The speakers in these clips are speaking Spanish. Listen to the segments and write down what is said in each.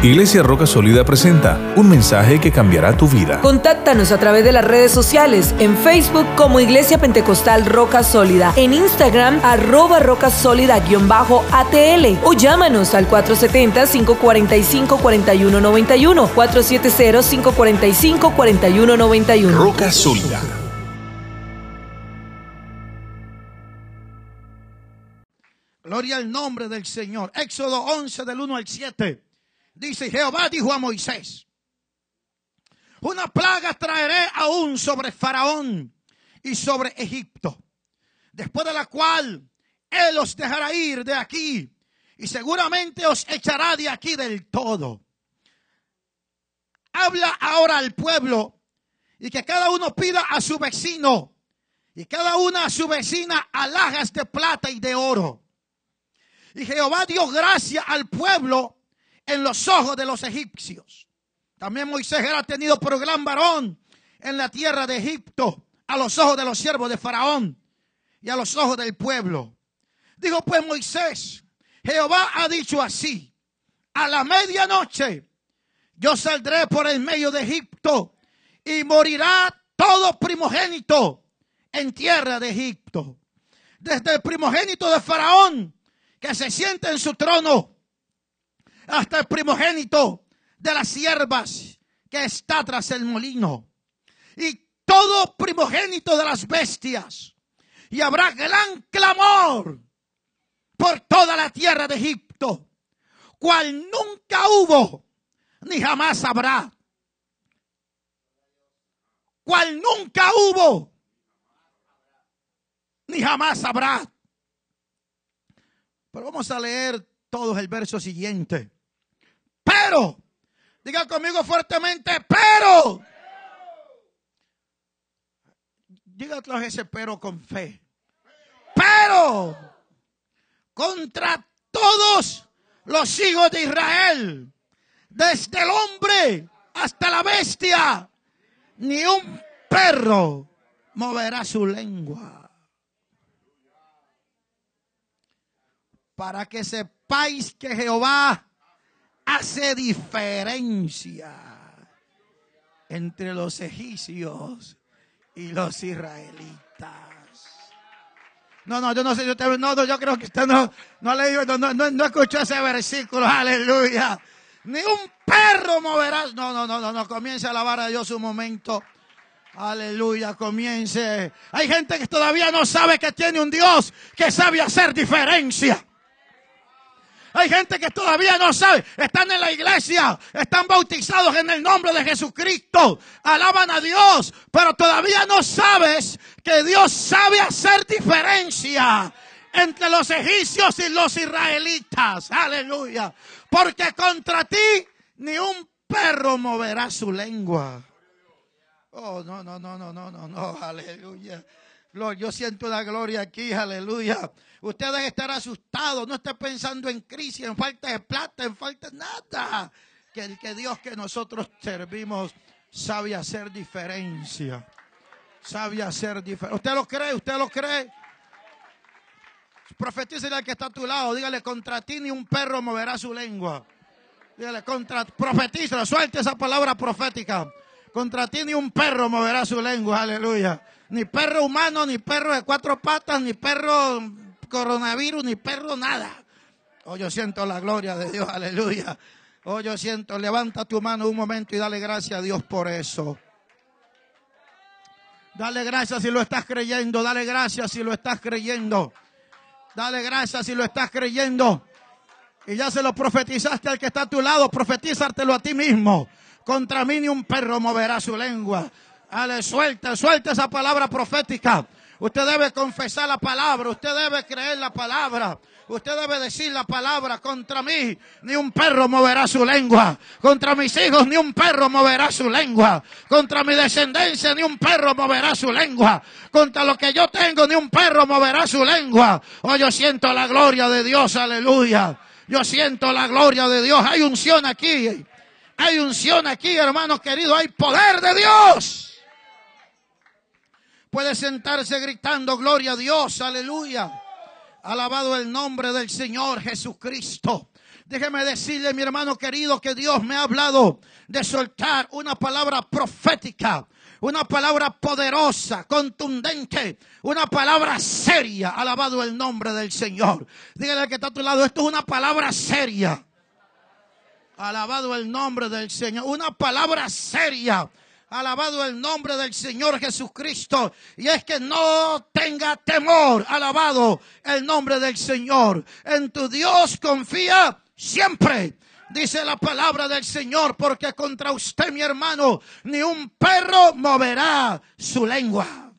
Iglesia Roca Sólida presenta un mensaje que cambiará tu vida. Contáctanos a través de las redes sociales, en Facebook como Iglesia Pentecostal Roca Sólida, en Instagram arroba roca sólida-atl o llámanos al 470-545-4191, 470-545-4191. Roca Sólida. Gloria al nombre del Señor. Éxodo 11 del 1 al 7. Dice Jehová dijo a Moisés, una plaga traeré aún sobre Faraón y sobre Egipto, después de la cual él os dejará ir de aquí y seguramente os echará de aquí del todo. Habla ahora al pueblo y que cada uno pida a su vecino y cada una a su vecina alhajas de plata y de oro. Y Jehová dio gracia al pueblo en los ojos de los egipcios. También Moisés era tenido por gran varón en la tierra de Egipto, a los ojos de los siervos de Faraón y a los ojos del pueblo. Dijo pues Moisés, Jehová ha dicho así, a la medianoche yo saldré por el medio de Egipto y morirá todo primogénito en tierra de Egipto. Desde el primogénito de Faraón que se siente en su trono hasta el primogénito de las siervas que está tras el molino. Y todo primogénito de las bestias. Y habrá gran clamor por toda la tierra de Egipto, cual nunca hubo ni jamás habrá. Cual nunca hubo ni jamás habrá. Pero vamos a leer todos el verso siguiente. Pero, diga conmigo fuertemente, pero. Dígalo ese pero con fe. Pero, contra todos los hijos de Israel, desde el hombre hasta la bestia, ni un perro moverá su lengua. Para que sepáis que Jehová hace diferencia entre los egipcios y los israelitas. No, no, yo no sé, yo, te, creo que usted no, no leído, no, no, no, escuchó ese versículo, aleluya. Ni un perro moverá. No, no, no, no, no, comience a alabar a Dios un momento. Aleluya, comience. Hay gente que todavía no sabe que tiene un Dios que sabe hacer diferencia. Hay gente que todavía no sabe. Están en la iglesia. Están bautizados en el nombre de Jesucristo. Alaban a Dios. Pero todavía no sabes que Dios sabe hacer diferencia entre los egipcios y los israelitas. Aleluya. Porque contra ti ni un perro moverá su lengua. Oh, no, no, no, no, no, no, no. Aleluya. Yo siento la gloria aquí, aleluya. Usted debe estar asustado, no esté pensando en crisis, en falta de plata, en falta de nada. Que el que Dios que nosotros servimos sabe hacer diferencia. Sabe hacer diferencia. ¿Usted lo cree? ¿Usted lo cree? Profetícele al que está a tu lado. Dígale, contra ti ni un perro moverá su lengua. Dígale, contra, profetícele, suelte esa palabra profética. Contra ti ni un perro moverá su lengua. Aleluya. Ni perro humano, ni perro de cuatro patas, ni perro coronavirus, ni perro nada. Oh, yo siento la gloria de Dios, aleluya. Oh, yo siento, levanta tu mano un momento y dale gracias a Dios por eso. Dale gracias si lo estás creyendo, dale gracias si lo estás creyendo. Dale gracias si lo estás creyendo. Y ya se lo profetizaste al que está a tu lado, profetízatelo a ti mismo. Contra mí ni un perro moverá su lengua. Ale, suelta, suelta esa palabra profética. Usted debe confesar la palabra, usted debe creer la palabra. Usted debe decir la palabra contra mí, ni un perro moverá su lengua. Contra mis hijos, ni un perro moverá su lengua. Contra mi descendencia, ni un perro moverá su lengua. Contra lo que yo tengo, ni un perro moverá su lengua. Oh, yo siento la gloria de Dios, aleluya. Yo siento la gloria de Dios. Hay unción aquí. Hay unción aquí, hermanos queridos. Hay poder de Dios puede sentarse gritando gloria a Dios, aleluya. Alabado el nombre del Señor Jesucristo. Déjeme decirle, mi hermano querido, que Dios me ha hablado de soltar una palabra profética, una palabra poderosa, contundente, una palabra seria. Alabado el nombre del Señor. Dígale al que está a tu lado, esto es una palabra seria. Alabado el nombre del Señor. Una palabra seria. Alabado el nombre del Señor Jesucristo. Y es que no tenga temor. Alabado el nombre del Señor. En tu Dios confía siempre. Dice la palabra del Señor, porque contra usted, mi hermano, ni un perro moverá su lengua.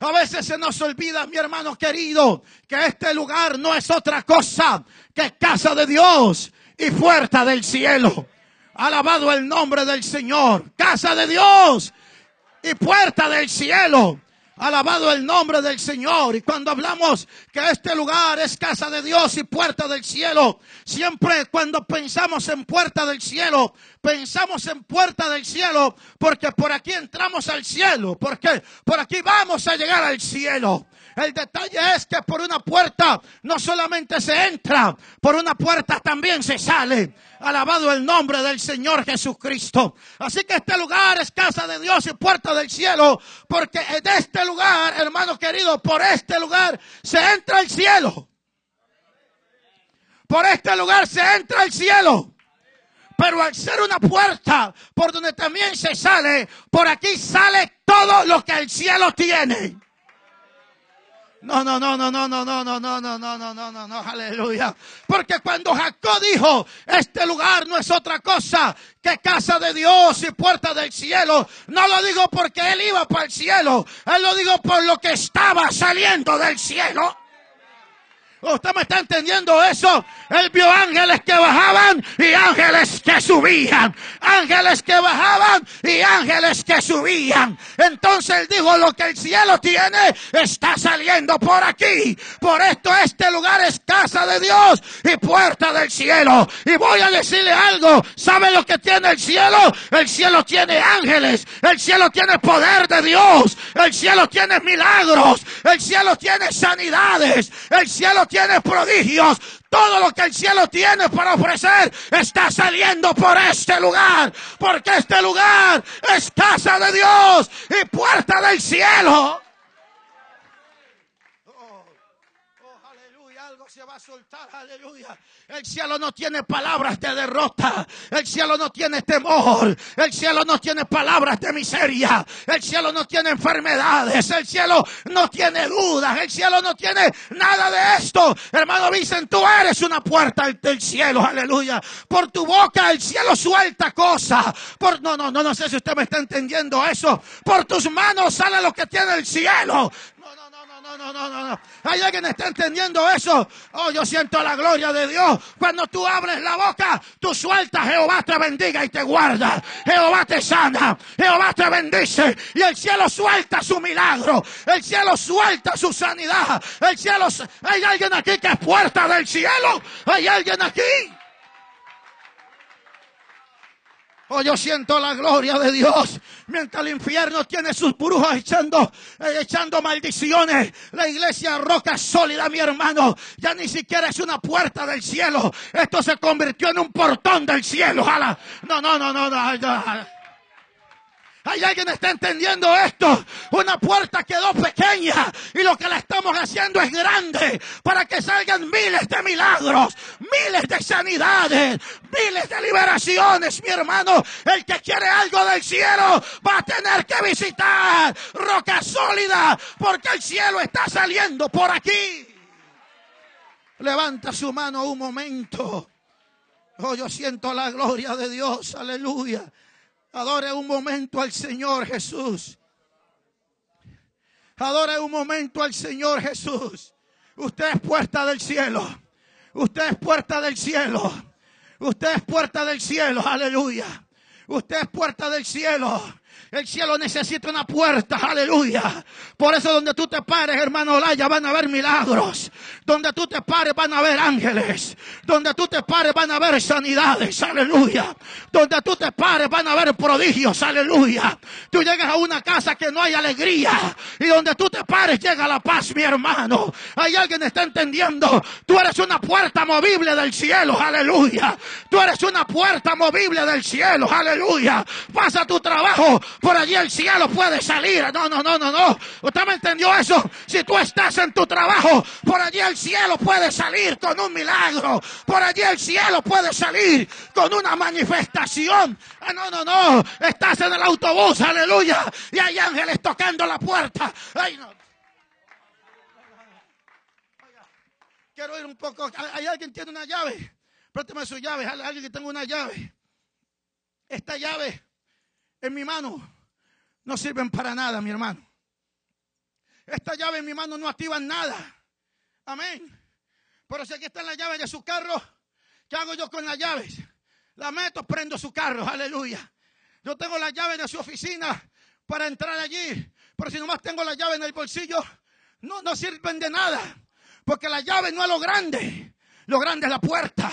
A veces se nos olvida, mi hermano querido, que este lugar no es otra cosa que casa de Dios y puerta del cielo. Alabado el nombre del Señor. Casa de Dios y puerta del cielo. Alabado el nombre del Señor. Y cuando hablamos que este lugar es casa de Dios y puerta del cielo, siempre cuando pensamos en puerta del cielo, pensamos en puerta del cielo porque por aquí entramos al cielo, porque por aquí vamos a llegar al cielo. El detalle es que por una puerta no solamente se entra, por una puerta también se sale. Alabado el nombre del Señor Jesucristo. Así que este lugar es casa de Dios y puerta del cielo, porque en este lugar, hermano querido, por este lugar se entra al cielo. Por este lugar se entra al cielo. Pero al ser una puerta por donde también se sale, por aquí sale todo lo que el cielo tiene. No, no, no, no, no, no, no, no, no, no, no, no, no, no, no, aleluya. Porque cuando Jacob dijo, este lugar no es otra cosa que casa de Dios y puerta del cielo, no lo digo porque él iba para el cielo, él lo digo por lo que estaba saliendo del cielo. ¿Usted me está entendiendo eso? Él vio ángeles que bajaban y ángeles que subían. Ángeles que bajaban y ángeles que subían. Entonces él dijo, lo que el cielo tiene está saliendo por aquí. Por esto este lugar es casa de Dios y puerta del cielo. Y voy a decirle algo. ¿Sabe lo que tiene el cielo? El cielo tiene ángeles. El cielo tiene poder de Dios. El cielo tiene milagros. El cielo tiene sanidades. El cielo tiene prodigios. Todo lo que el cielo tiene para ofrecer está saliendo por este lugar. Porque este lugar es casa de Dios y puerta del cielo. Soltar, aleluya. El cielo no tiene palabras de derrota. El cielo no tiene temor. El cielo no tiene palabras de miseria. El cielo no tiene enfermedades. El cielo no tiene dudas. El cielo no tiene nada de esto. Hermano dicen, tú eres una puerta del cielo. Aleluya. Por tu boca el cielo suelta cosas. Por, no, no, no, no sé si usted me está entendiendo eso. Por tus manos sale lo que tiene el cielo. No, no, no, no. ¿Hay alguien que está entendiendo eso? Oh, yo siento la gloria de Dios. Cuando tú abres la boca, tú sueltas, Jehová te bendiga y te guarda. Jehová te sana, Jehová te bendice. Y el cielo suelta su milagro. El cielo suelta su sanidad. El cielo... Hay alguien aquí que es puerta del cielo. Hay alguien aquí. Oh, yo siento la gloria de Dios. Mientras el infierno tiene sus brujas echando, eh, echando maldiciones. La iglesia roca sólida, mi hermano. Ya ni siquiera es una puerta del cielo. Esto se convirtió en un portón del cielo. No, no, no, no, no. no. ¿Hay alguien que está entendiendo esto? Una puerta quedó pequeña y lo que la estamos haciendo es grande para que salgan miles de milagros, miles de sanidades, miles de liberaciones, mi hermano. El que quiere algo del cielo va a tener que visitar Roca Sólida porque el cielo está saliendo por aquí. Levanta su mano un momento. Oh, yo siento la gloria de Dios. Aleluya. Adore un momento al Señor Jesús. Adore un momento al Señor Jesús. Usted es puerta del cielo. Usted es puerta del cielo. Usted es puerta del cielo. Aleluya. Usted es puerta del cielo. El cielo necesita una puerta, aleluya. Por eso donde tú te pares, hermano Olaya, van a haber milagros. Donde tú te pares van a haber ángeles. Donde tú te pares van a haber sanidades, aleluya. Donde tú te pares van a haber prodigios, aleluya. Tú llegas a una casa que no hay alegría. Y donde tú te pares llega la paz, mi hermano. Hay alguien que está entendiendo. Tú eres una puerta movible del cielo, aleluya. Tú eres una puerta movible del cielo, aleluya. Pasa tu trabajo por allí el cielo puede salir. No, no, no, no, no. ¿Usted me entendió eso? Si tú estás en tu trabajo, por allí el cielo puede salir con un milagro. Por allí el cielo puede salir con una manifestación. Ah, no, no, no. Estás en el autobús, aleluya. Y hay ángeles tocando la puerta. Ay, no. Quiero ir un poco. ¿Hay alguien que tiene una llave? Préstame su llave. Alguien que tenga una llave. Esta llave en mi mano no sirven para nada, mi hermano. Esta llave en mi mano no activan nada. Amén. Pero si aquí está la llave de su carro, ¿qué hago yo con las llaves? La meto, prendo su carro, aleluya. Yo tengo la llave de su oficina para entrar allí. Pero si nomás tengo la llave en el bolsillo, no, no sirven de nada. Porque la llave no es lo grande. Lo grande es la puerta.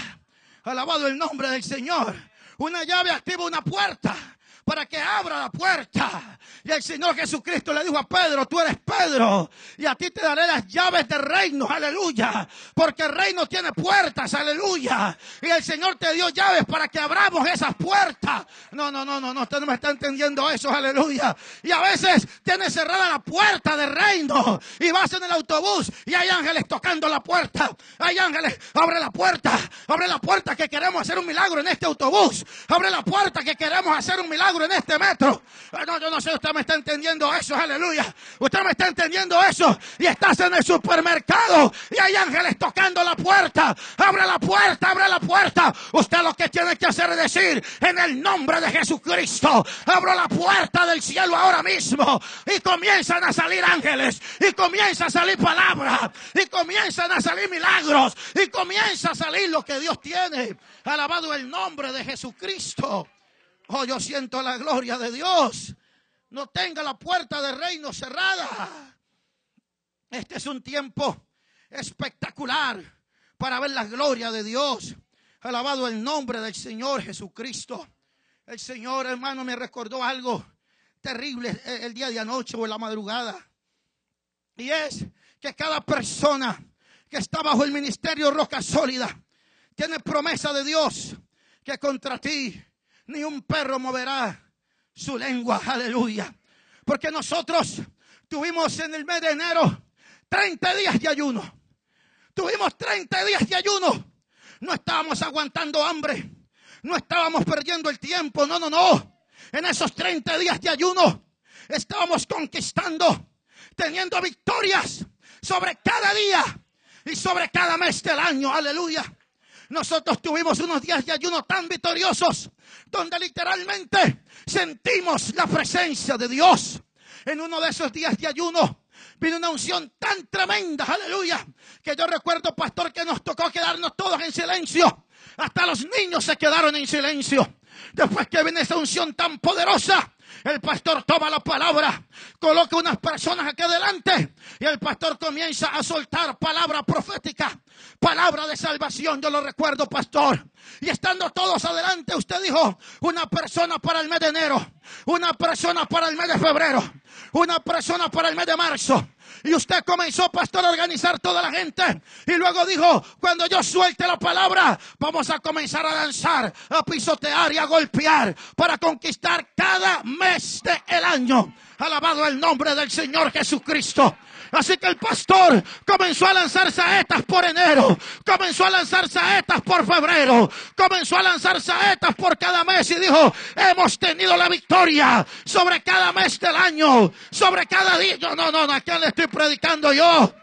Alabado el nombre del Señor. Una llave activa una puerta para que abra la puerta. Y el Señor Jesucristo le dijo a Pedro, tú eres Pedro, y a ti te daré las llaves del reino, aleluya. Porque el reino tiene puertas, aleluya. Y el Señor te dio llaves para que abramos esas puertas. No, no, no, no, no, usted no me está entendiendo eso, aleluya. Y a veces tiene cerrada la puerta del reino. Y vas en el autobús y hay ángeles tocando la puerta. Hay ángeles, abre la puerta, abre la puerta que queremos hacer un milagro en este autobús. Abre la puerta que queremos hacer un milagro en este metro. No, yo no sé, usted me está entendiendo eso, aleluya. Usted me está entendiendo eso. Y estás en el supermercado y hay ángeles tocando la puerta. Abre la puerta, abre la puerta. Usted lo que tiene que hacer es decir, en el nombre de Jesucristo, abro la puerta del cielo ahora mismo. Y comienzan a salir ángeles. Y comienza a salir palabra. Y comienzan a salir milagros. Y comienza a salir lo que Dios tiene. Alabado el nombre de Jesucristo. Oh, yo siento la gloria de Dios. No tenga la puerta del reino cerrada. Este es un tiempo espectacular para ver la gloria de Dios. Alabado el nombre del Señor Jesucristo. El Señor, hermano, me recordó algo terrible el día de anoche o en la madrugada. Y es que cada persona que está bajo el ministerio Roca Sólida tiene promesa de Dios que contra ti ni un perro moverá su lengua. Aleluya. Porque nosotros tuvimos en el mes de enero 30 días de ayuno. Tuvimos 30 días de ayuno. No estábamos aguantando hambre. No estábamos perdiendo el tiempo. No, no, no. En esos 30 días de ayuno estábamos conquistando, teniendo victorias sobre cada día y sobre cada mes del año. Aleluya. Nosotros tuvimos unos días de ayuno tan victoriosos donde literalmente sentimos la presencia de Dios. En uno de esos días de ayuno vino una unción tan tremenda, aleluya, que yo recuerdo, pastor, que nos tocó quedarnos todos en silencio. Hasta los niños se quedaron en silencio. Después que viene esa unción tan poderosa, el pastor toma la palabra, coloca unas personas aquí adelante y el pastor comienza a soltar palabra profética, palabra de salvación. Yo lo recuerdo, pastor. Y estando todos adelante, usted dijo, una persona para el mes de enero, una persona para el mes de febrero, una persona para el mes de marzo. Y usted comenzó, pastor, a organizar toda la gente. Y luego dijo, cuando yo suelte la palabra, vamos a comenzar a danzar, a pisotear y a golpear para conquistar cada mes del año. Alabado el nombre del Señor Jesucristo. Así que el pastor comenzó a lanzar saetas por enero, comenzó a lanzar saetas por febrero, comenzó a lanzar saetas por cada mes y dijo, hemos tenido la victoria sobre cada mes del año, sobre cada día. Yo, no, no, no, ¿a quién le estoy predicando yo?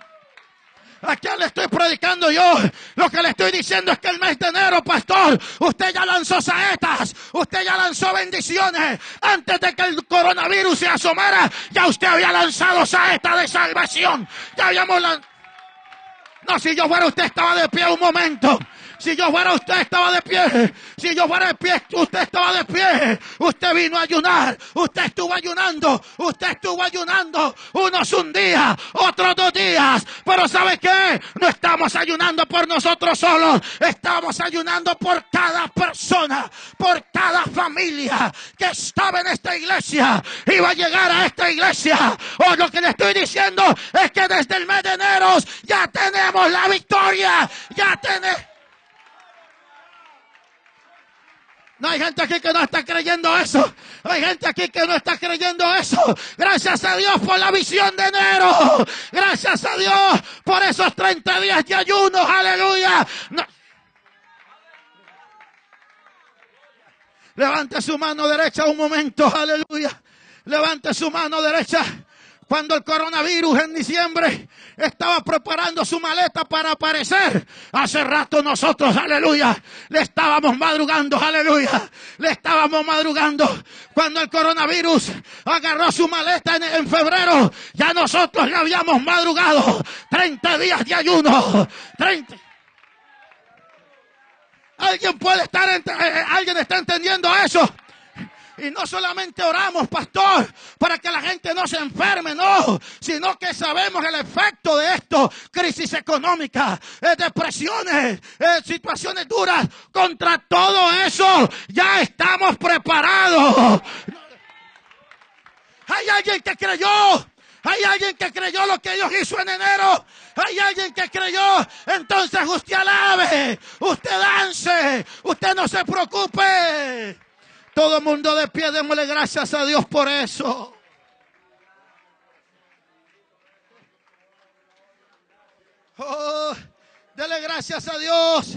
¿A quién le estoy predicando yo? Lo que le estoy diciendo es que el mes de enero, pastor, usted ya lanzó saetas, usted ya lanzó bendiciones. Antes de que el coronavirus se asomara, ya usted había lanzado saetas de salvación. Ya habíamos lanzado. No, si yo fuera usted estaba de pie un momento. Si yo fuera usted, estaba de pie. Si yo fuera de pie, usted estaba de pie. Usted vino a ayunar. Usted estuvo ayunando. Usted estuvo ayunando. Unos un día, otros dos días. Pero ¿sabe qué? No estamos ayunando por nosotros solos. Estamos ayunando por cada persona, por cada familia que estaba en esta iglesia. Iba a llegar a esta iglesia. O lo que le estoy diciendo es que desde el mes de enero ya tenemos la victoria. Ya tenemos. No hay gente aquí que no está creyendo eso. Hay gente aquí que no está creyendo eso. Gracias a Dios por la visión de enero. Gracias a Dios por esos 30 días de ayuno. Aleluya. Levante su mano derecha un momento. Aleluya. Levante su mano derecha. Cuando el coronavirus en diciembre estaba preparando su maleta para aparecer, hace rato nosotros, aleluya, le estábamos madrugando, aleluya, le estábamos madrugando. Cuando el coronavirus agarró su maleta en, febrero, ya nosotros le habíamos madrugado 30 días de ayuno. 30. Alguien puede estar, eh, eh, alguien está entendiendo eso. Y no solamente oramos, pastor, para que la gente no se enferme, no, sino que sabemos el efecto de esto, crisis económica, eh, depresiones, eh, situaciones duras. Contra todo eso ya estamos preparados. Hay alguien que creyó. Hay alguien que creyó lo que Dios hizo en enero. Hay alguien que creyó. Entonces usted alabe. Usted dance. Usted no se preocupe. Todo el mundo de pie, démosle gracias a Dios por eso. Oh, dele gracias a Dios.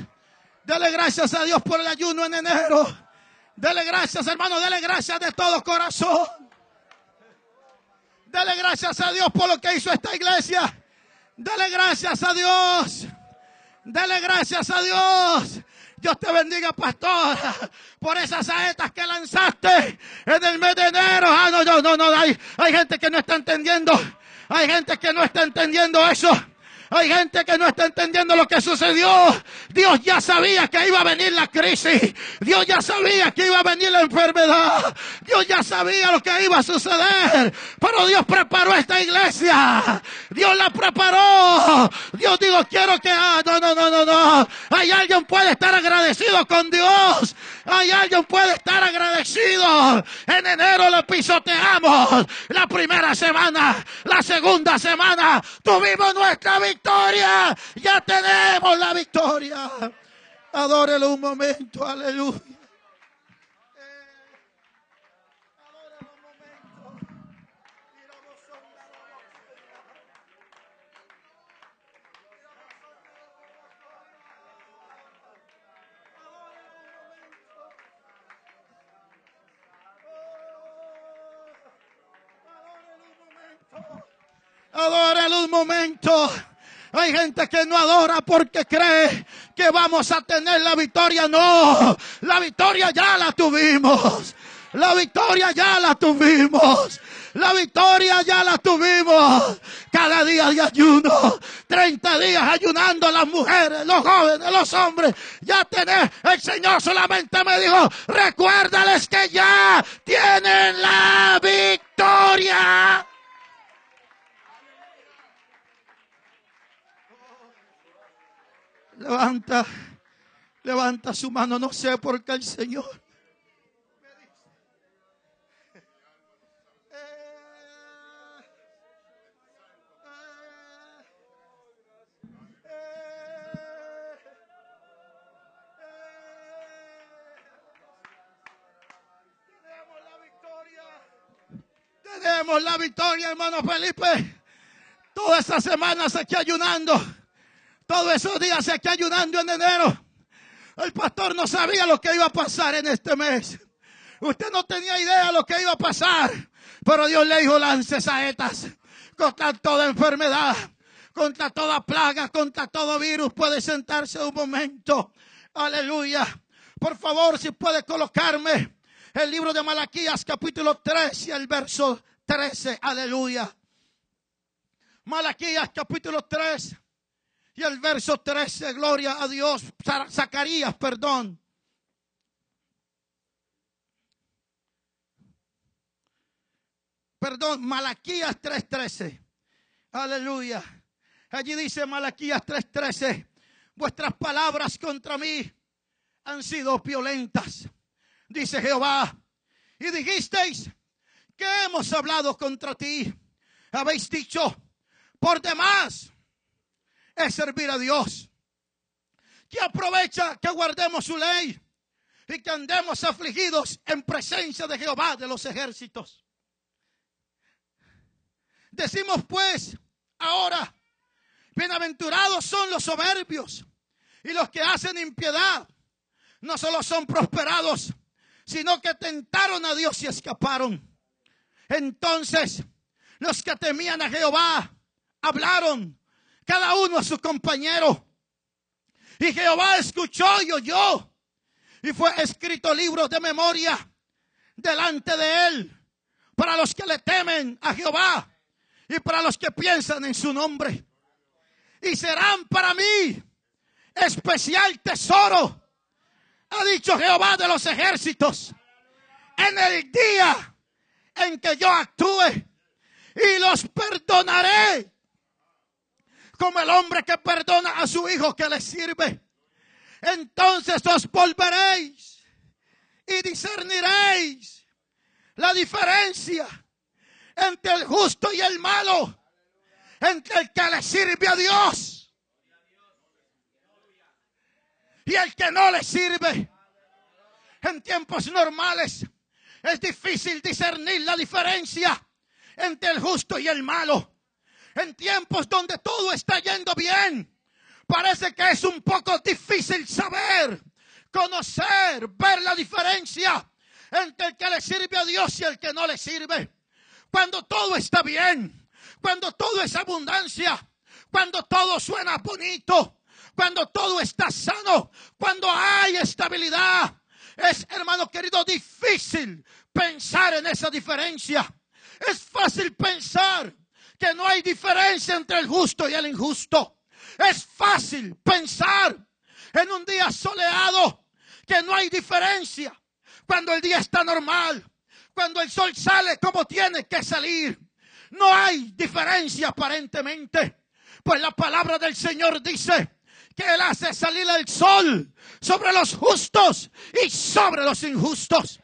Dele gracias a Dios por el ayuno en enero. Dele gracias, hermano. Dele gracias de todo corazón. Dele gracias a Dios por lo que hizo esta iglesia. Dele gracias a Dios. Dele gracias a Dios. Dios te bendiga, pastor, por esas saetas que lanzaste en el mes de enero. Ah, no, no, no, no, hay, hay gente que no está entendiendo. Hay gente que no está entendiendo eso. Hay gente que no está entendiendo lo que sucedió. Dios ya sabía que iba a venir la crisis. Dios ya sabía que iba a venir la enfermedad. Dios ya sabía lo que iba a suceder. Pero Dios preparó esta iglesia. Dios la preparó. Dios dijo, quiero que... Ah, no, no, no, no, no. Hay alguien puede estar agradecido con Dios. Hay alguien puede estar agradecido. En enero lo pisoteamos. La primera semana, la segunda semana, tuvimos nuestra victoria. Ya tenemos la victoria. Adórelo un momento, aleluya. Adóralo un momento. Hay gente que no adora porque cree que vamos a tener la victoria. No, la victoria ya la tuvimos. La victoria ya la tuvimos. La victoria ya la tuvimos. Cada día de ayuno. 30 días ayunando las mujeres, los jóvenes, los hombres. Ya tenés. El Señor solamente me dijo, recuérdales que ya tienen la victoria. Levanta, levanta su mano. No sé por qué el Señor Tenemos la victoria, hermano Felipe. Toda esta semana se aquí ayunando. Todos esos días aquí ayudando en enero. El pastor no sabía lo que iba a pasar en este mes. Usted no tenía idea de lo que iba a pasar. Pero Dios le dijo, lance saetas contra toda enfermedad, contra toda plaga, contra todo virus. Puede sentarse un momento. Aleluya. Por favor, si puede colocarme el libro de Malaquías capítulo 3 y el verso 13. Aleluya. Malaquías capítulo 3 Y el verso 13, gloria a Dios, Zacarías, perdón. Perdón, Malaquías 3:13. Aleluya. Allí dice Malaquías 3:13, vuestras palabras contra mí han sido violentas, dice Jehová. Y dijisteis que hemos hablado contra ti. Habéis dicho, por demás servir a Dios. Que aprovecha que guardemos su ley y que andemos afligidos en presencia de Jehová de los ejércitos. Decimos pues ahora, bienaventurados son los soberbios y los que hacen impiedad. No solo son prosperados, sino que tentaron a Dios y escaparon. Entonces, los que temían a Jehová hablaron, cada uno a su compañero. Y Jehová escuchó y oyó. Y fue escrito libro de memoria delante de él para los que le temen a Jehová y para los que piensan en su nombre. Y serán para mí especial tesoro, ha dicho Jehová de los ejércitos, en el día en que yo actúe y los perdonaré como el hombre que perdona a su hijo que le sirve. Entonces os volveréis y discerniréis la diferencia entre el justo y el malo, entre el que le sirve a Dios y el que no le sirve. En tiempos normales es difícil discernir la diferencia entre el justo y el malo. En tiempos donde todo está yendo bien, parece que es un poco difícil saber, conocer, ver la diferencia entre el que le sirve a Dios y el que no le sirve cuando todo está bien, cuando todo es abundancia, cuando todo suena bonito, cuando todo está sano, cuando hay estabilidad. Es, hermano querido, difícil pensar en esa diferencia. Es fácil pensar que no hay diferencia entre el justo y el injusto. Es fácil pensar en un día soleado que no hay diferencia cuando el día está normal cuando el sol sale como tiene que salir. No hay diferencia aparentemente. Pues la palabra del Señor dice que Él hace salir el sol sobre los justos y sobre los injustos.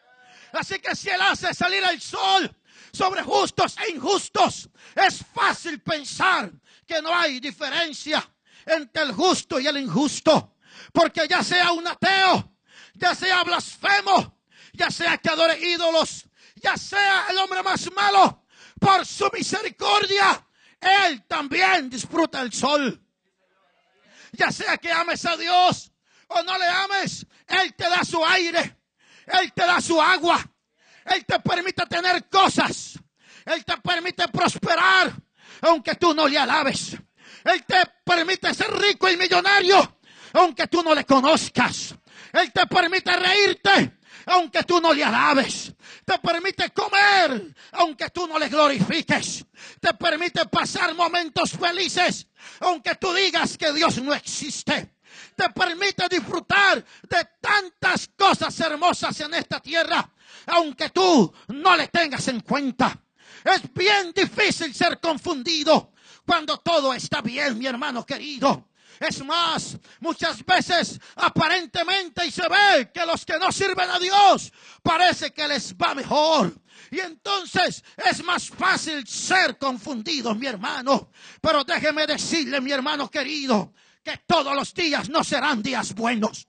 Así que si Él hace salir el sol sobre justos e injustos, es fácil pensar que no hay diferencia entre el justo y el injusto. Porque ya sea un ateo, ya sea blasfemo, ya sea que adore ídolos, ya sea el hombre más malo, por su misericordia, Él también disfruta el sol. Ya sea que ames a Dios o no le ames, Él te da su aire, Él te da su agua, Él te permite tener cosas, Él te permite prosperar, aunque tú no le alabes. Él te permite ser rico y millonario, aunque tú no le conozcas. Él te permite reírte, aunque tú no le alabes. Te permite comer, aunque tú no le glorifiques. Te permite pasar momentos felices, aunque tú digas que Dios no existe. Te permite disfrutar de tantas cosas hermosas en esta tierra, aunque tú no le tengas en cuenta. Es bien difícil ser confundido cuando todo está bien, mi hermano querido. Es más, muchas veces aparentemente y se ve que los que no sirven a Dios parece que les va mejor. Y entonces es más fácil ser confundido, mi hermano. Pero déjeme decirle, mi hermano querido, que todos los días no serán días buenos.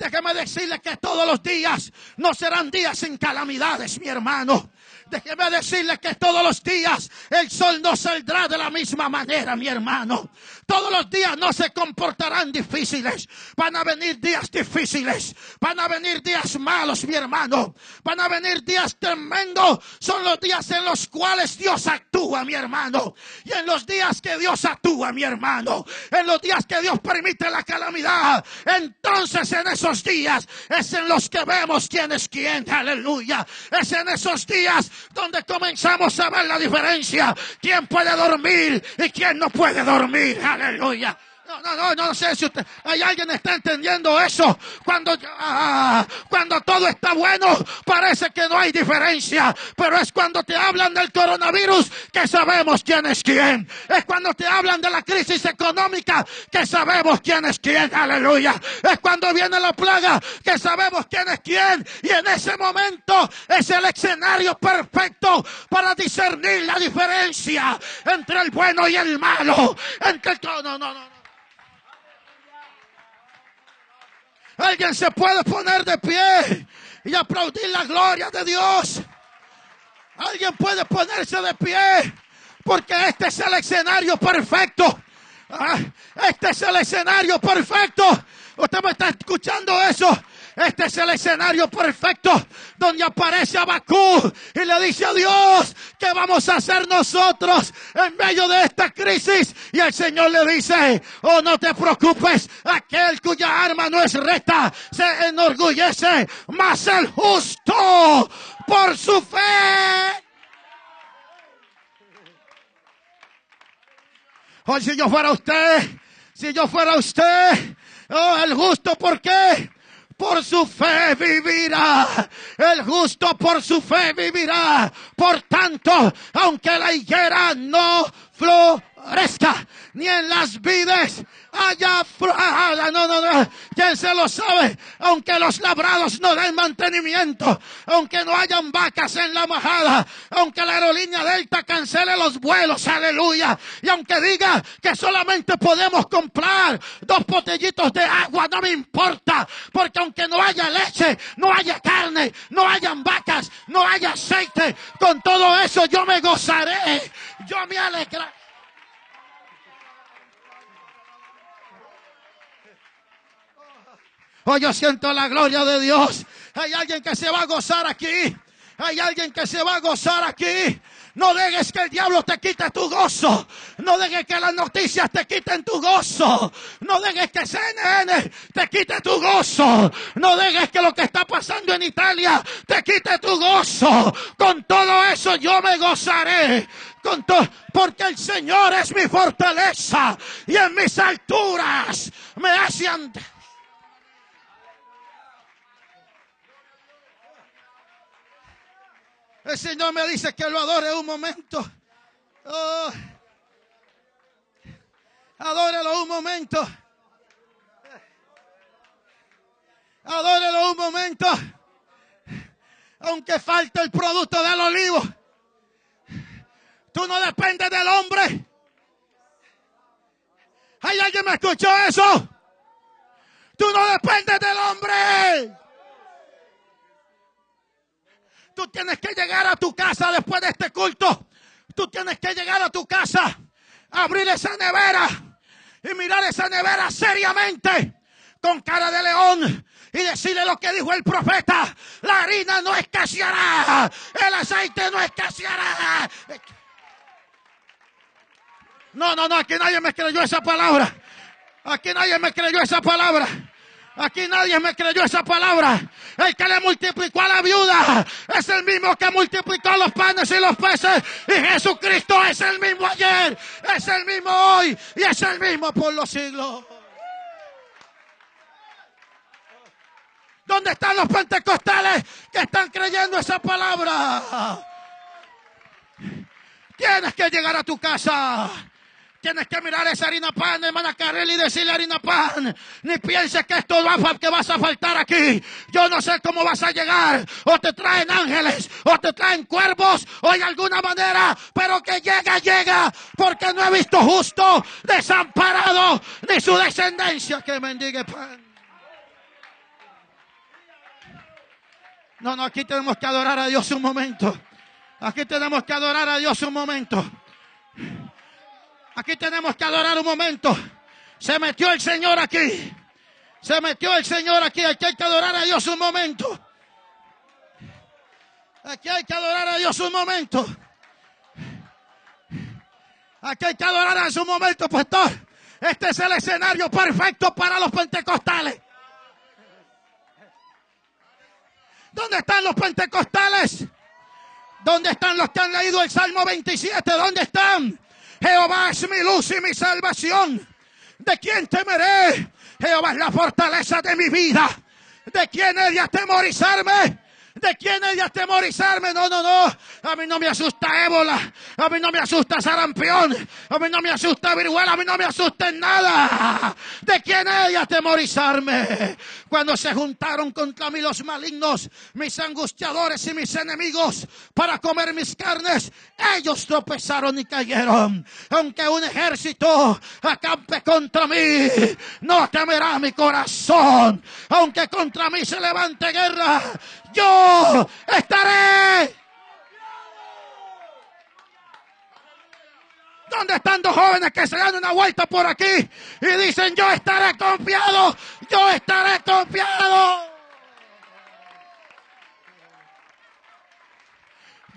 Déjeme decirle que todos los días no serán días sin calamidades, mi hermano. Déjeme decirle que todos los días el sol no saldrá de la misma manera, mi hermano. Todos los días no se comportarán difíciles. Van a venir días difíciles. Van a venir días malos, mi hermano. Van a venir días tremendos. Son los días en los cuales Dios actúa, mi hermano. Y en los días que Dios actúa, mi hermano. En los días que Dios permite la calamidad. Entonces en esos días es en los que vemos quién es quién. Aleluya. Es en esos días donde comenzamos a ver la diferencia. ¿Quién puede dormir y quién no puede dormir? Aleluya aleluya. No, no, no, no sé si usted, hay alguien está entendiendo eso. Cuando, ah, cuando todo está bueno, parece que no hay diferencia. Pero es cuando te hablan del coronavirus que sabemos quién es quién. Es cuando te hablan de la crisis económica que sabemos quién es quién. Aleluya. Es cuando viene la plaga que sabemos quién es quién. Y en ese momento es el escenario perfecto para discernir la diferencia entre el bueno y el malo. Entre el... No, no, no. Alguien se puede poner de pie y aplaudir la gloria de Dios. Alguien puede ponerse de pie porque este es el escenario perfecto. Ah, este es el escenario perfecto. Usted me está escuchando eso. Este es el escenario perfecto donde aparece Abacú y le dice a Dios, ¿qué vamos a hacer nosotros en medio de esta crisis? Y el Señor le dice, oh no te preocupes, aquel cuya arma no es recta se enorgullece, mas el justo por su fe. Hoy si yo fuera usted, si yo fuera usted, oh el justo, ¿por qué? Por su fe vivirá. El justo por su fe vivirá. Por tanto, aunque la higuera no florezca, ni en las vides haya ah, ah, no, no, no, quién se lo sabe, aunque los labrados no den mantenimiento, aunque no hayan vacas en la majada, aunque la aerolínea Delta cancele los vuelos, aleluya, y aunque diga que solamente podemos comprar dos botellitos de agua, no me importa, porque aunque no haya leche, no haya carne, no hayan vacas, no haya aceite, con todo eso yo me gozaré, yo me alegraré. Oh, yo siento la gloria de Dios. Hay alguien que se va a gozar aquí. Hay alguien que se va a gozar aquí. No dejes que el diablo te quite tu gozo. No dejes que las noticias te quiten tu gozo. No dejes que CNN te quite tu gozo. No dejes que lo que está pasando en Italia te quite tu gozo. Con todo eso yo me gozaré. Porque el Señor es mi fortaleza y en mis alturas me hace andar. El Señor me dice que lo adore un momento. Oh. Adórelo un momento. Adórelo un momento. Aunque falte el producto del olivo. Tú no dependes del hombre. ¿Hay alguien me escuchó eso? Tú no dependes del hombre. Tú tienes que llegar a tu casa después de este culto. Tú tienes que llegar a tu casa, abrir esa nevera y mirar esa nevera seriamente, con cara de león, y decirle lo que dijo el profeta. La harina no escaseará, el aceite no escaseará. No, no, no, aquí nadie me creyó esa palabra. Aquí nadie me creyó esa palabra. Aquí nadie me creyó esa palabra. El que le multiplicó a la viuda es el mismo que multiplicó los panes y los peces. Y Jesucristo es el mismo ayer, es el mismo hoy y es el mismo por los siglos. ¿Dónde están los pentecostales que están creyendo esa palabra? Tienes que llegar a tu casa Tienes que mirar esa harina pan, hermana Carrel, y decirle harina pan. Ni pienses que esto va que vas a faltar aquí. Yo no sé cómo vas a llegar. O te traen ángeles, o te traen cuervos, o de alguna manera. Pero que llega, llega. Porque no he visto justo, desamparado, ni su descendencia que mendigue pan. No, no, aquí tenemos que adorar a Dios un momento. Aquí tenemos que adorar a Dios un momento. Aquí tenemos que adorar un momento. Se metió el Señor aquí. Se metió el Señor aquí. Aquí hay que adorar a Dios un momento. Aquí hay que adorar a Dios un momento. Aquí hay que adorar a un momento, pastor. Este es el escenario perfecto para los pentecostales. ¿Dónde están los pentecostales? ¿Dónde están los que han leído el Salmo 27? ¿Dónde están? Jehová es mi luz y mi salvación. ¿De quién temeré? Jehová es la fortaleza de mi vida. ¿De quién he de atemorizarme? ¿De quién he de atemorizarme? No, no, no. A mí no me asusta ébola. A mí no me asusta sarampión. A mí no me asusta viruela. A mí no me asusta nada. ¿De quién he de atemorizarme? Cuando se juntaron contra mí los malignos, mis angustiadores y mis enemigos para comer mis carnes, ellos tropezaron y cayeron. Aunque un ejército acampe contra mí, no temerá mi corazón. Aunque contra mí se levante guerra, yo estaré. ¿Dónde están dos jóvenes que se dan una vuelta por aquí y dicen yo estaré confiado? Yo estaré confiado.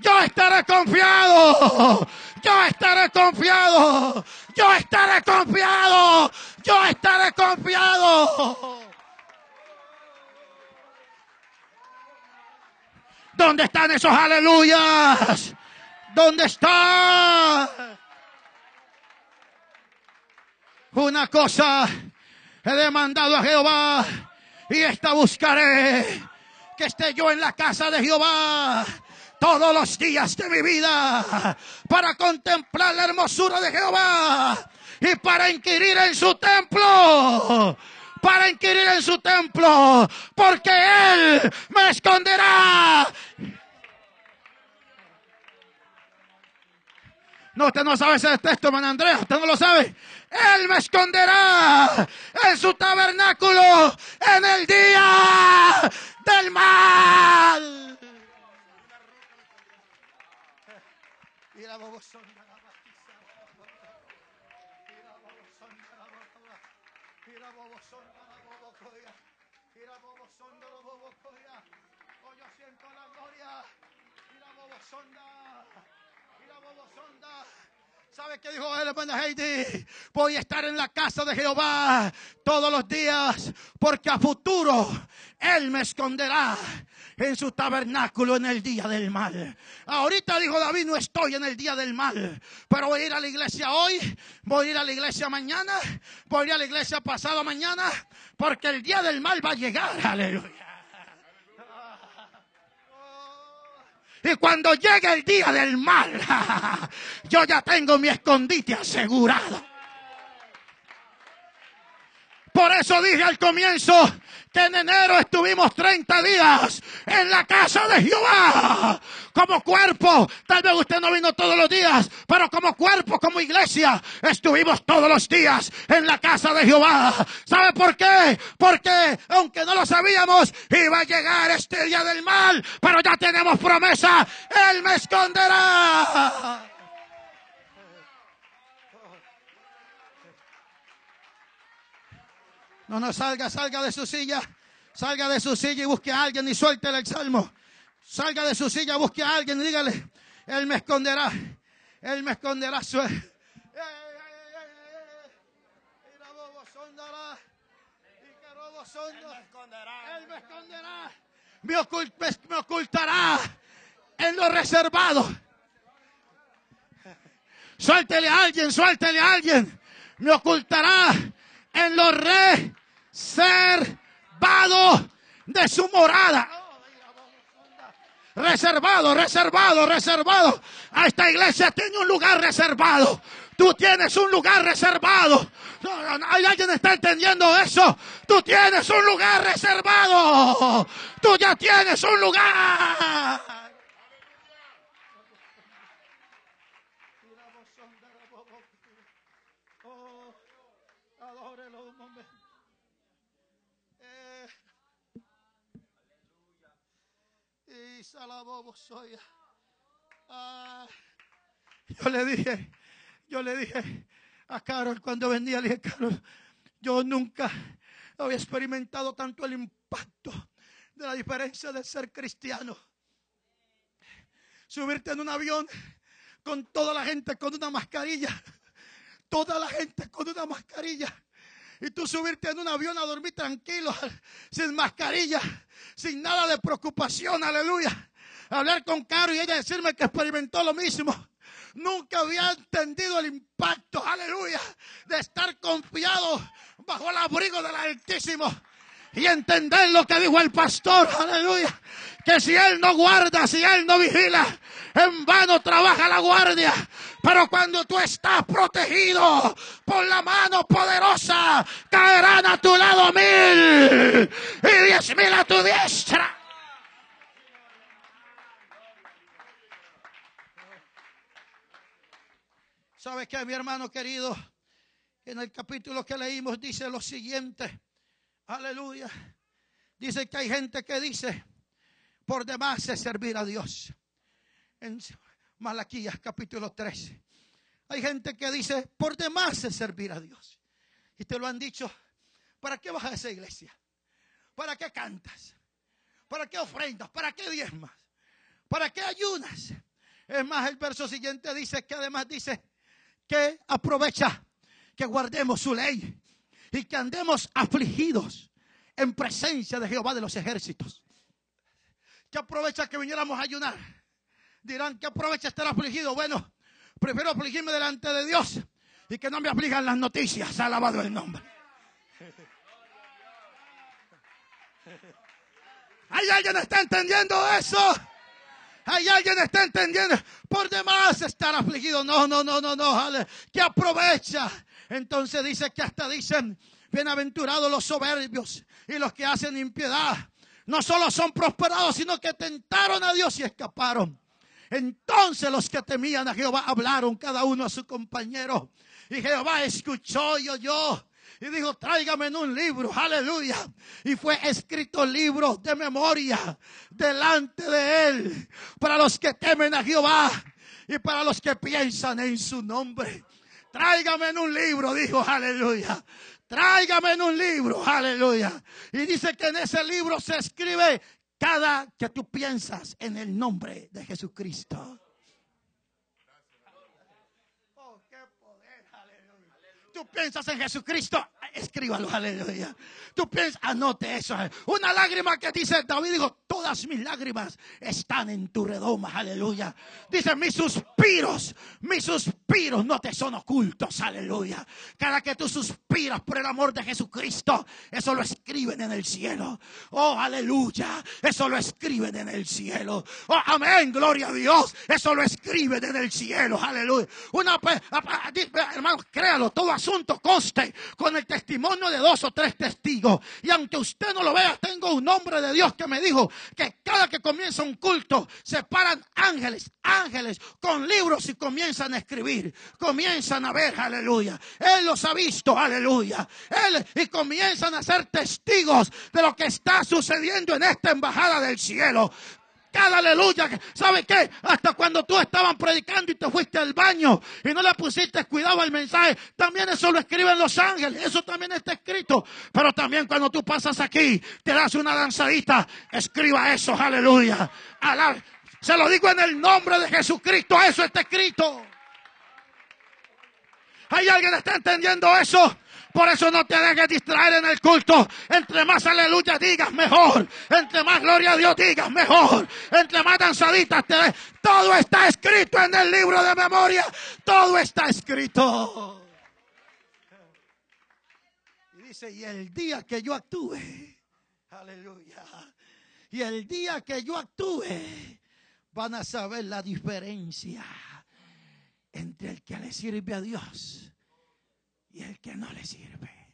Yo estaré confiado. Yo estaré confiado. Yo estaré confiado. Yo estaré confiado. ¿Dónde están esos aleluyas? ¿Dónde están? Una cosa he demandado a Jehová y esta buscaré. Que esté yo en la casa de Jehová todos los días de mi vida para contemplar la hermosura de Jehová y para inquirir en su templo para inquirir en su templo, porque Él me esconderá. No, usted no sabe ese texto, hermano Andrea, usted no lo sabe. Él me esconderá en su tabernáculo en el día del mal. Y la ¿Sabe qué dijo él, hermana Heidi? Voy a estar en la casa de Jehová todos los días, porque a futuro Él me esconderá en su tabernáculo en el día del mal. Ahorita dijo David, no estoy en el día del mal, pero voy a ir a la iglesia hoy, voy a ir a la iglesia mañana, voy a ir a la iglesia pasado mañana, porque el día del mal va a llegar. Aleluya. Y cuando llegue el día del mal, yo ya tengo mi escondite asegurado. Por eso dije al comienzo que en enero estuvimos 30 días en la casa de Jehová. Como cuerpo, tal vez usted no vino todos los días, pero como cuerpo, como iglesia, estuvimos todos los días en la casa de Jehová. ¿Sabe por qué? Porque aunque no lo sabíamos, iba a llegar este día del mal, pero ya tenemos promesa, Él me esconderá. No, no, salga, salga de su silla. Salga de su silla y busque a alguien y suéltele el salmo. Salga de su silla, busque a alguien y dígale, Él me esconderá. Él me esconderá. Su... Él me esconderá. Me, me ocultará en lo reservado. Suéltele a alguien, suéltele a alguien. Me ocultará en lo reservado de su morada. Reservado, reservado, reservado. A esta iglesia tiene un lugar reservado. Tú tienes un lugar reservado. ¿Hay alguien está entendiendo eso? Tú tienes un lugar reservado. Tú ya tienes un lugar. Ah, yo le dije, yo le dije a Carol cuando venía, le dije, Carol, yo nunca había experimentado tanto el impacto de la diferencia de ser cristiano. Subirte en un avión con toda la gente con una mascarilla, toda la gente con una mascarilla y tú subirte en un avión a dormir tranquilo, sin mascarilla, sin nada de preocupación, aleluya. Hablar con Caro y ella decirme que experimentó lo mismo. nunca había entendido el impacto, aleluya, de estar confiado bajo el abrigo del Altísimo y entender lo que dijo el pastor, aleluya, que si él no guarda, si él no vigila, en vano trabaja la guardia. Pero cuando tú estás protegido por la mano poderosa, caerán a tu lado mil y diez mil a tu diestra. ¿Sabe qué, mi hermano querido? En el capítulo que leímos dice lo siguiente. Aleluya. Dice que hay gente que dice, por demás es servir a Dios. En Malaquías capítulo 13. Hay gente que dice, por demás es servir a Dios. Y te lo han dicho, ¿para qué vas a esa iglesia? ¿Para qué cantas? ¿Para qué ofrendas? ¿Para qué diezmas? ¿Para qué ayunas? Es más, el verso siguiente dice que además dice que aprovecha que guardemos su ley y que andemos afligidos en presencia de Jehová de los ejércitos. ¿Qué aprovecha que viniéramos a ayunar? Dirán, ¿qué aprovecha estar afligido? Bueno, prefiero afligirme delante de Dios y que no me aflijan las noticias. Alabado el nombre. ¿Hay alguien está entendiendo eso? ¿Hay alguien está entendiendo? Por demás estar afligido. No, no, no, no, no. Que aprovecha entonces dice que hasta dicen, bienaventurados los soberbios y los que hacen impiedad. No solo son prosperados, sino que tentaron a Dios y escaparon. Entonces los que temían a Jehová hablaron cada uno a su compañero. Y Jehová escuchó y oyó. Y dijo, tráigame en un libro, aleluya. Y fue escrito libro de memoria delante de él. Para los que temen a Jehová y para los que piensan en su nombre. Tráigame en un libro, dijo, aleluya. Tráigame en un libro, aleluya. Y dice que en ese libro se escribe cada que tú piensas en el nombre de Jesucristo. Oh, qué poder, aleluya. Tú piensas en Jesucristo, escríbalo, aleluya. Tú piensas, anote eso. Una lágrima que dice David, dijo, todas mis lágrimas están en tu redoma, aleluya. Dice, mis suspiros, mis suspiros no te son ocultos, aleluya. Cada que tú suspiras por el amor de Jesucristo, eso lo escriben en el cielo. Oh, aleluya, eso lo escriben en el cielo. Oh, amén, gloria a Dios, eso lo escriben en el cielo, aleluya. Una, hermano, créalo, todo asunto coste con el testimonio de dos o tres testigos. Y aunque usted no lo vea, tengo un nombre de Dios que me dijo que cada que comienza un culto se paran ángeles, ángeles con libros y comienzan a escribir, comienzan a ver, aleluya. Él los ha visto, aleluya. Él y comienzan a ser testigos de lo que está sucediendo en esta embajada del cielo cada aleluya. ¿Sabe qué? Hasta cuando tú estabas predicando y te fuiste al baño y no le pusiste cuidado al mensaje, también eso lo escriben los ángeles. Eso también está escrito. Pero también cuando tú pasas aquí, te das una danzadita, escriba eso, aleluya. Se lo digo en el nombre de Jesucristo, eso está escrito. ¿Hay alguien que está entendiendo eso? Por eso no te dejes distraer en el culto. Entre más aleluya digas, mejor. Entre más gloria a Dios digas, mejor. Entre más danzaditas te des. Todo está escrito en el libro de memoria. Todo está escrito. Y dice, y el día que yo actúe, aleluya. Y el día que yo actúe, van a saber la diferencia entre el que le sirve a Dios y el que no le sirve.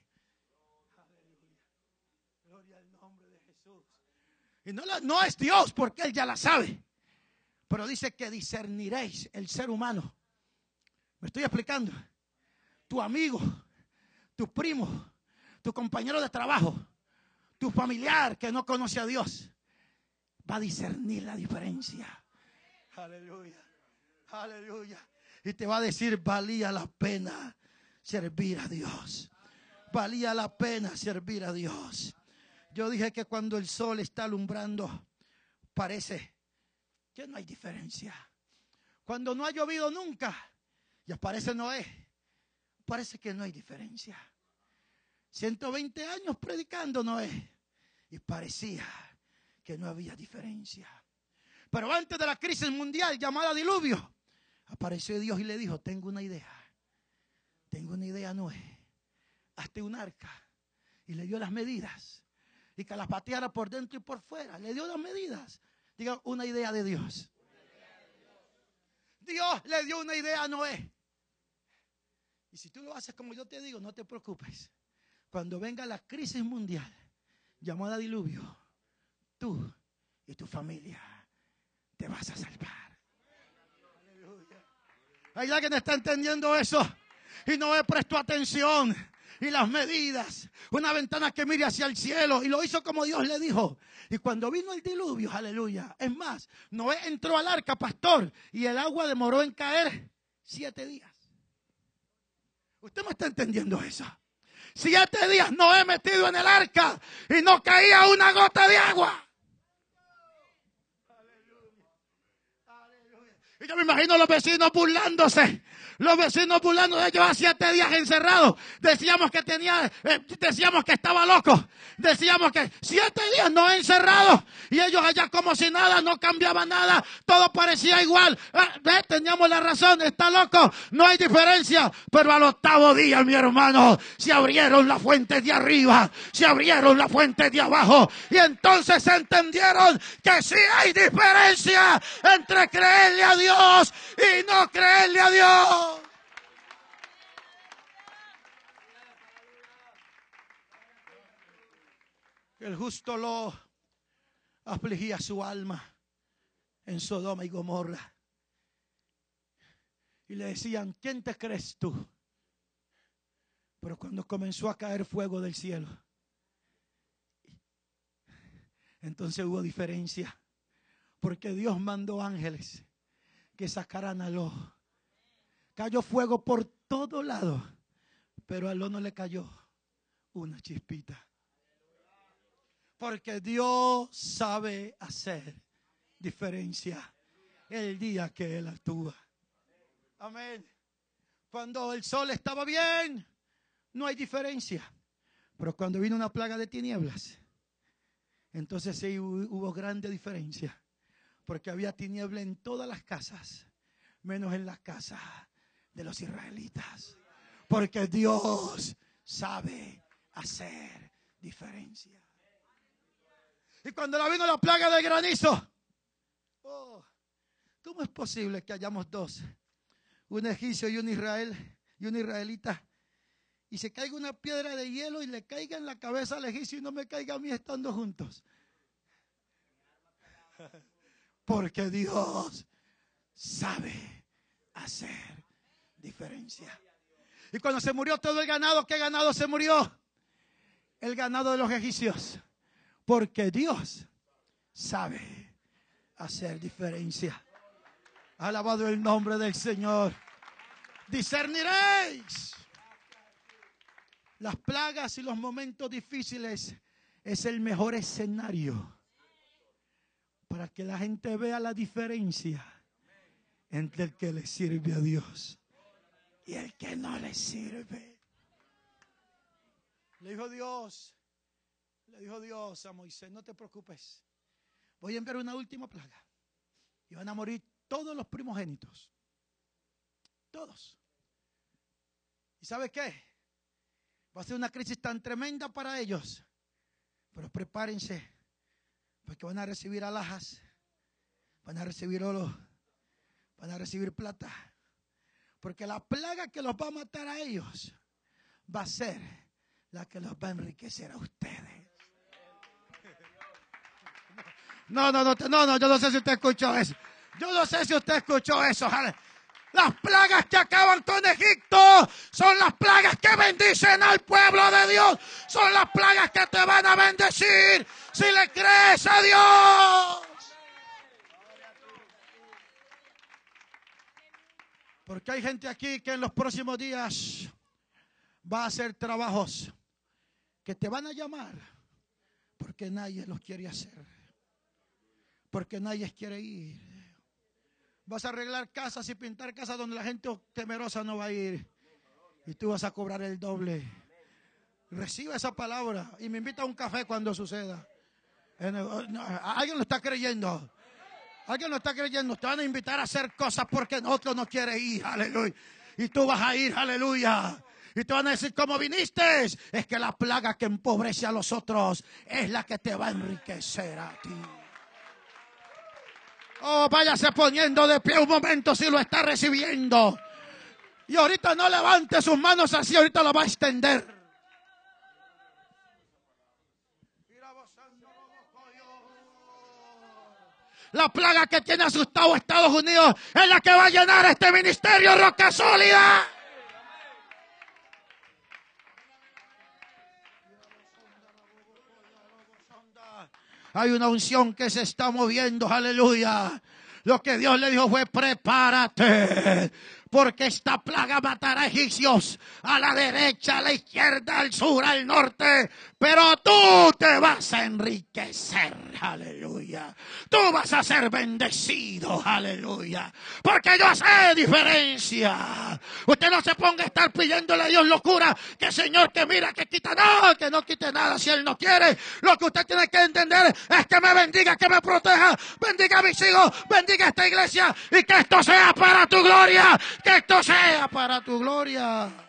Aleluya. Gloria al nombre de Jesús. Y no, no es Dios porque Él ya la sabe. Pero dice que discerniréis el ser humano. ¿Me estoy explicando? Tu amigo, tu primo, tu compañero de trabajo, tu familiar que no conoce a Dios, va a discernir la diferencia. Aleluya. Aleluya. Y te va a decir, valía la pena servir a Dios. Valía la pena servir a Dios. Yo dije que cuando el sol está alumbrando, parece que no hay diferencia. Cuando no ha llovido nunca, y aparece Noé, parece que no hay diferencia. 120 años predicando Noé, y parecía que no había diferencia. Pero antes de la crisis mundial llamada diluvio, apareció Dios y le dijo, tengo una idea. Tengo una idea, Noé. Hazte un arca. Y le dio las medidas. Y que las pateara por dentro y por fuera. Le dio las medidas. Diga, una idea de Dios. Dios le dio una idea a Noé. Y si tú lo haces como yo te digo, no te preocupes. Cuando venga la crisis mundial llamada diluvio, tú y tu familia te vas a salvar. Hay alguien que está entendiendo eso y no he prestado atención y las medidas, una ventana que mire hacia el cielo y lo hizo como Dios le dijo. Y cuando vino el diluvio, aleluya, es más, Noé entró al arca, pastor, y el agua demoró en caer siete días. ¿Usted me está entendiendo eso? Siete días no he metido en el arca y no caía una gota de agua. Y yo me imagino los vecinos burlándose. Los vecinos burlando de ellos a siete días encerrados. Decíamos que tenía, eh, decíamos que estaba loco. Decíamos que siete días no encerrados. Y ellos allá como si nada, no cambiaba nada. Todo parecía igual. Ah, teníamos la razón, está loco. No hay diferencia. Pero al octavo día, mi hermano, se abrieron las fuentes de arriba. Se abrieron las fuentes de abajo. Y entonces entendieron que sí hay diferencia entre creerle a Dios y no creerle a Dios. El justo lo afligía su alma en Sodoma y Gomorra. Y le decían, ¿quién te crees tú? Pero cuando comenzó a caer fuego del cielo, entonces hubo diferencia. Porque Dios mandó ángeles que sacaran a Lot. Cayó fuego por todo lado, pero a Lot no le cayó una chispita. Porque Dios sabe hacer diferencia el día que Él actúa. Amén. Cuando el sol estaba bien, no hay diferencia. Pero cuando vino una plaga de tinieblas, entonces sí hubo grande diferencia. Porque había tiniebla en todas las casas, menos en las casas de los israelitas. Porque Dios sabe hacer diferencia. Y cuando la vino la plaga de granizo, oh, ¿cómo es posible que hayamos dos? Un egipcio y un israel y un israelita. Y se caiga una piedra de hielo y le caiga en la cabeza al egipcio y no me caiga a mí estando juntos. Porque Dios sabe hacer diferencia. Y cuando se murió todo el ganado, ¿qué ganado se murió? El ganado de los egipcios. Porque Dios sabe hacer diferencia. Alabado el nombre del Señor. Discerniréis. Las plagas y los momentos difíciles es el mejor escenario para que la gente vea la diferencia entre el que le sirve a Dios y el que no le sirve. Le dijo Dios, le dijo Dios a Moisés, no te preocupes, voy a enviar una última plaga. Y van a morir todos los primogénitos. Todos. ¿Y sabe qué? Va a ser una crisis tan tremenda para ellos. Pero prepárense, porque van a recibir alhajas, van a recibir oro, van a recibir plata. Porque la plaga que los va a matar a ellos va a ser la que los va a enriquecer a ustedes. No, no, no, no, no, yo no sé si usted escuchó eso. Yo no sé si usted escuchó eso. Las plagas que acaban con Egipto son las plagas que bendicen al pueblo de Dios. Son las plagas que te van a bendecir si le crees a Dios. Porque hay gente aquí que en los próximos días va a hacer trabajos que te van a llamar porque nadie los quiere hacer porque nadie quiere ir. Vas a arreglar casas y pintar casas donde la gente temerosa no va a ir. Y tú vas a cobrar el doble. Reciba esa palabra y me invita a un café cuando suceda. Alguien lo está creyendo. Alguien no está creyendo, te van a invitar a hacer cosas porque otro no quiere ir, aleluya. Y tú vas a ir, aleluya. Y te van a decir, ¿cómo viniste? Es que la plaga que empobrece a los otros es la que te va a enriquecer a ti. Oh, váyase poniendo de pie un momento si lo está recibiendo. Y ahorita no levante sus manos así, ahorita lo va a extender. La plaga que tiene asustado a Estados Unidos es la que va a llenar este ministerio Roca Sólida. Hay una unción que se está moviendo, aleluya. Lo que Dios le dijo fue, prepárate, porque esta plaga matará a egipcios a la derecha, a la izquierda, al sur, al norte, pero tú te vas a enriquecer, aleluya. Tú vas a ser bendecido, aleluya, porque yo sé diferencia. Usted no se ponga a estar pidiéndole a Dios locura, que Señor que mira, que quita nada, que no quite nada si Él no quiere. Lo que usted tiene que entender es que me bendiga, que me proteja, bendiga a mis hijos, bendiga esta iglesia y que esto sea para tu gloria que esto sea para tu gloria.